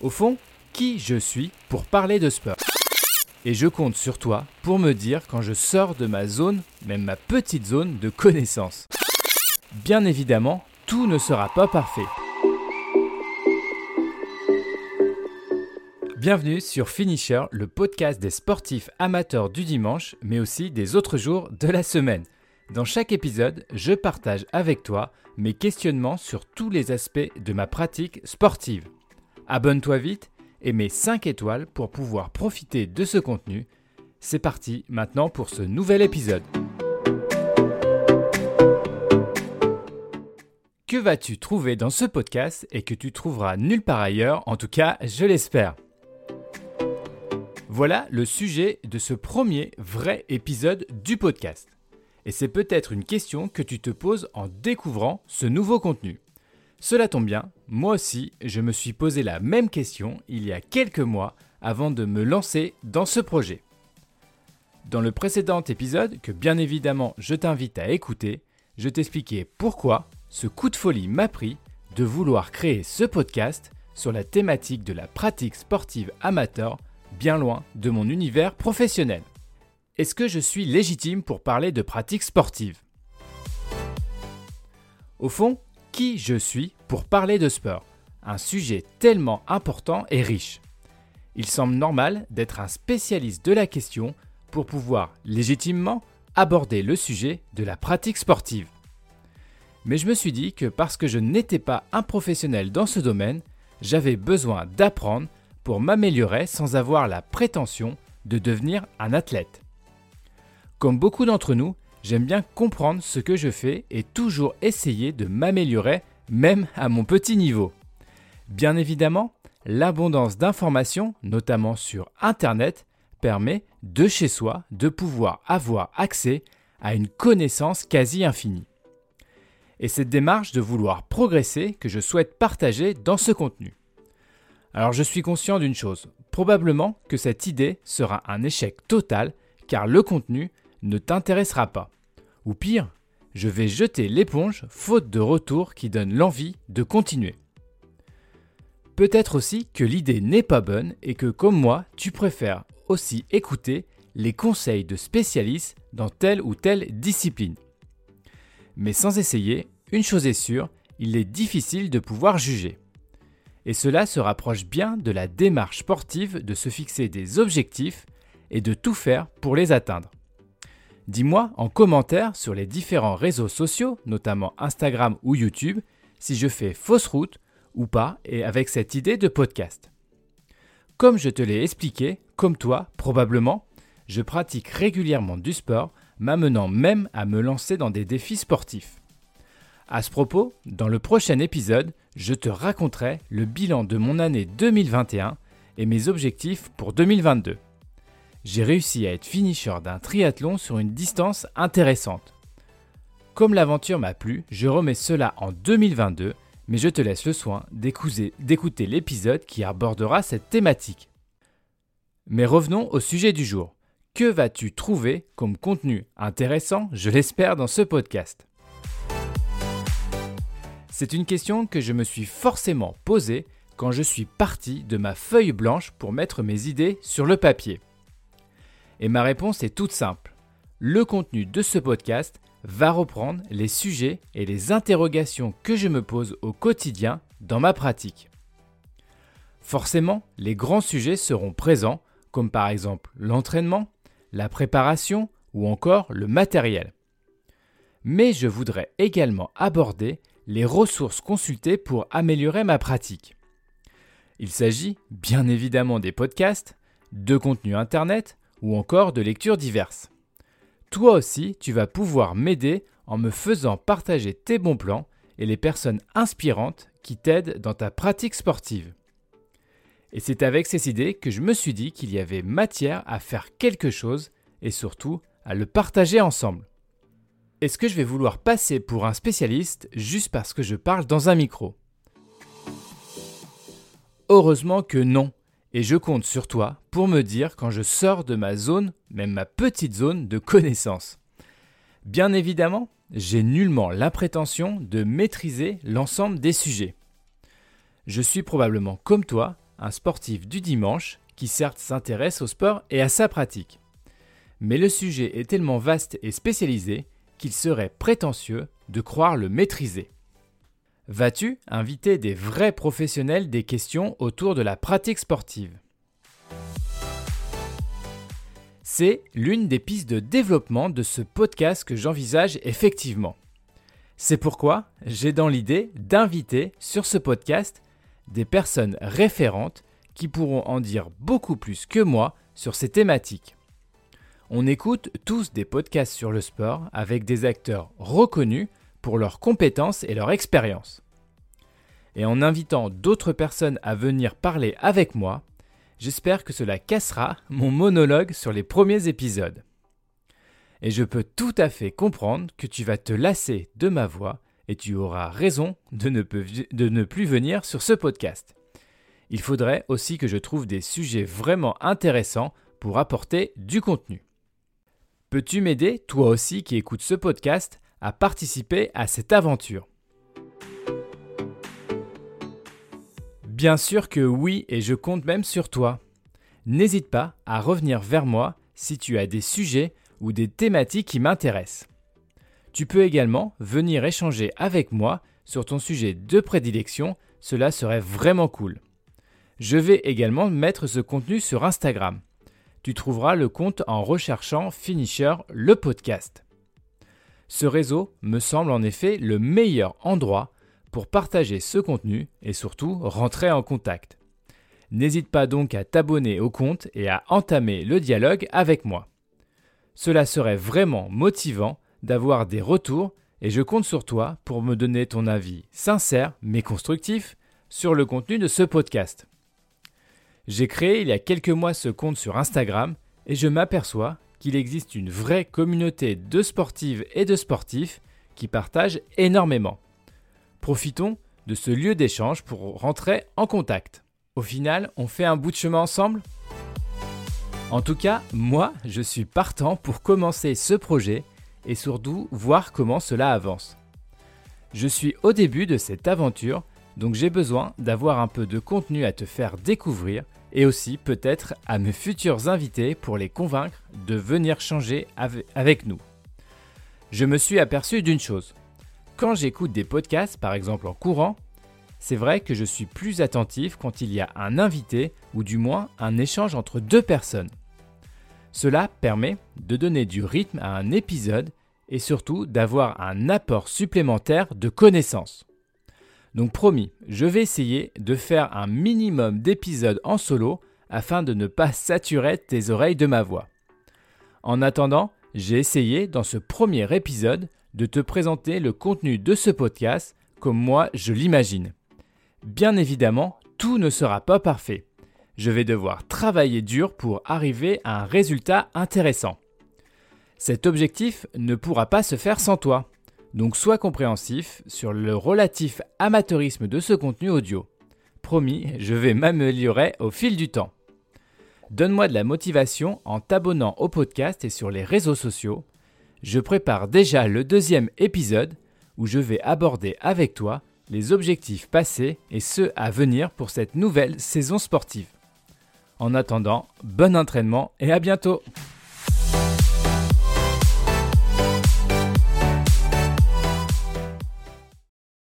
Au fond, qui je suis pour parler de sport? Et je compte sur toi pour me dire quand je sors de ma zone, même ma petite zone de connaissance. Bien évidemment, tout ne sera pas parfait. Bienvenue sur Finisher, le podcast des sportifs amateurs du dimanche, mais aussi des autres jours de la semaine. Dans chaque épisode, je partage avec toi mes questionnements sur tous les aspects de ma pratique sportive. Abonne-toi vite et mets 5 étoiles pour pouvoir profiter de ce contenu. C'est parti maintenant pour ce nouvel épisode. Que vas-tu trouver dans ce podcast et que tu trouveras nulle part ailleurs, en tout cas je l'espère. Voilà le sujet de ce premier vrai épisode du podcast. Et c'est peut-être une question que tu te poses en découvrant ce nouveau contenu. Cela tombe bien, moi aussi, je me suis posé la même question il y a quelques mois avant de me lancer dans ce projet. Dans le précédent épisode, que bien évidemment je t'invite à écouter, je t'expliquais pourquoi ce coup de folie m'a pris de vouloir créer ce podcast sur la thématique de la pratique sportive amateur, bien loin de mon univers professionnel. Est-ce que je suis légitime pour parler de pratique sportive? Au fond, qui je suis pour parler de sport Un sujet tellement important et riche. Il semble normal d'être un spécialiste de la question pour pouvoir légitimement aborder le sujet de la pratique sportive. Mais je me suis dit que parce que je n'étais pas un professionnel dans ce domaine, j'avais besoin d'apprendre pour m'améliorer sans avoir la prétention de devenir un athlète. Comme beaucoup d'entre nous, J'aime bien comprendre ce que je fais et toujours essayer de m'améliorer, même à mon petit niveau. Bien évidemment, l'abondance d'informations, notamment sur Internet, permet de chez soi de pouvoir avoir accès à une connaissance quasi infinie. Et cette démarche de vouloir progresser que je souhaite partager dans ce contenu. Alors je suis conscient d'une chose, probablement que cette idée sera un échec total car le contenu ne t'intéressera pas. Ou pire, je vais jeter l'éponge faute de retour qui donne l'envie de continuer. Peut-être aussi que l'idée n'est pas bonne et que comme moi, tu préfères aussi écouter les conseils de spécialistes dans telle ou telle discipline. Mais sans essayer, une chose est sûre, il est difficile de pouvoir juger. Et cela se rapproche bien de la démarche sportive de se fixer des objectifs et de tout faire pour les atteindre. Dis-moi en commentaire sur les différents réseaux sociaux, notamment Instagram ou YouTube, si je fais fausse route ou pas et avec cette idée de podcast. Comme je te l'ai expliqué, comme toi probablement, je pratique régulièrement du sport, m'amenant même à me lancer dans des défis sportifs. À ce propos, dans le prochain épisode, je te raconterai le bilan de mon année 2021 et mes objectifs pour 2022 j'ai réussi à être finisher d'un triathlon sur une distance intéressante. Comme l'aventure m'a plu, je remets cela en 2022, mais je te laisse le soin d'écouter l'épisode qui abordera cette thématique. Mais revenons au sujet du jour. Que vas-tu trouver comme contenu intéressant, je l'espère, dans ce podcast? C'est une question que je me suis forcément posée quand je suis parti de ma feuille blanche pour mettre mes idées sur le papier. Et ma réponse est toute simple. Le contenu de ce podcast va reprendre les sujets et les interrogations que je me pose au quotidien dans ma pratique. Forcément, les grands sujets seront présents, comme par exemple l'entraînement, la préparation ou encore le matériel. Mais je voudrais également aborder les ressources consultées pour améliorer ma pratique. Il s'agit bien évidemment des podcasts, de contenus Internet, ou encore de lectures diverses. Toi aussi, tu vas pouvoir m'aider en me faisant partager tes bons plans et les personnes inspirantes qui t'aident dans ta pratique sportive. Et c'est avec ces idées que je me suis dit qu'il y avait matière à faire quelque chose et surtout à le partager ensemble. Est-ce que je vais vouloir passer pour un spécialiste juste parce que je parle dans un micro? Heureusement que non et je compte sur toi pour me dire quand je sors de ma zone, même ma petite zone de connaissance. Bien évidemment, j'ai nullement la prétention de maîtriser l'ensemble des sujets. Je suis probablement comme toi un sportif du dimanche qui certes s'intéresse au sport et à sa pratique. Mais le sujet est tellement vaste et spécialisé qu'il serait prétentieux de croire le maîtriser. Vas-tu inviter des vrais professionnels des questions autour de la pratique sportive? C'est l'une des pistes de développement de ce podcast que j'envisage effectivement. C'est pourquoi j'ai dans l'idée d'inviter sur ce podcast des personnes référentes qui pourront en dire beaucoup plus que moi sur ces thématiques. On écoute tous des podcasts sur le sport avec des acteurs reconnus pour leurs compétences et leur expérience. Et en invitant d'autres personnes à venir parler avec moi, j'espère que cela cassera mon monologue sur les premiers épisodes. Et je peux tout à fait comprendre que tu vas te lasser de ma voix et tu auras raison de ne, de ne plus venir sur ce podcast. Il faudrait aussi que je trouve des sujets vraiment intéressants pour apporter du contenu. Peux-tu m'aider, toi aussi qui écoutes ce podcast, à participer à cette aventure. Bien sûr que oui, et je compte même sur toi. N'hésite pas à revenir vers moi si tu as des sujets ou des thématiques qui m'intéressent. Tu peux également venir échanger avec moi sur ton sujet de prédilection, cela serait vraiment cool. Je vais également mettre ce contenu sur Instagram. Tu trouveras le compte en recherchant Finisher le podcast. Ce réseau me semble en effet le meilleur endroit pour partager ce contenu et surtout rentrer en contact. N'hésite pas donc à t'abonner au compte et à entamer le dialogue avec moi. Cela serait vraiment motivant d'avoir des retours et je compte sur toi pour me donner ton avis sincère mais constructif sur le contenu de ce podcast. J'ai créé il y a quelques mois ce compte sur Instagram et je m'aperçois qu'il existe une vraie communauté de sportives et de sportifs qui partagent énormément. Profitons de ce lieu d'échange pour rentrer en contact. Au final, on fait un bout de chemin ensemble? En tout cas, moi, je suis partant pour commencer ce projet et surtout voir comment cela avance. Je suis au début de cette aventure, donc j'ai besoin d'avoir un peu de contenu à te faire découvrir et aussi peut-être à mes futurs invités pour les convaincre de venir changer avec nous. Je me suis aperçu d'une chose. Quand j'écoute des podcasts, par exemple en courant, c'est vrai que je suis plus attentif quand il y a un invité ou du moins un échange entre deux personnes. Cela permet de donner du rythme à un épisode et surtout d'avoir un apport supplémentaire de connaissances. Donc promis, je vais essayer de faire un minimum d'épisodes en solo afin de ne pas saturer tes oreilles de ma voix. En attendant, j'ai essayé dans ce premier épisode de te présenter le contenu de ce podcast comme moi je l'imagine. Bien évidemment, tout ne sera pas parfait. Je vais devoir travailler dur pour arriver à un résultat intéressant. Cet objectif ne pourra pas se faire sans toi. Donc sois compréhensif sur le relatif amateurisme de ce contenu audio. Promis, je vais m'améliorer au fil du temps. Donne-moi de la motivation en t'abonnant au podcast et sur les réseaux sociaux. Je prépare déjà le deuxième épisode où je vais aborder avec toi les objectifs passés et ceux à venir pour cette nouvelle saison sportive. En attendant, bon entraînement et à bientôt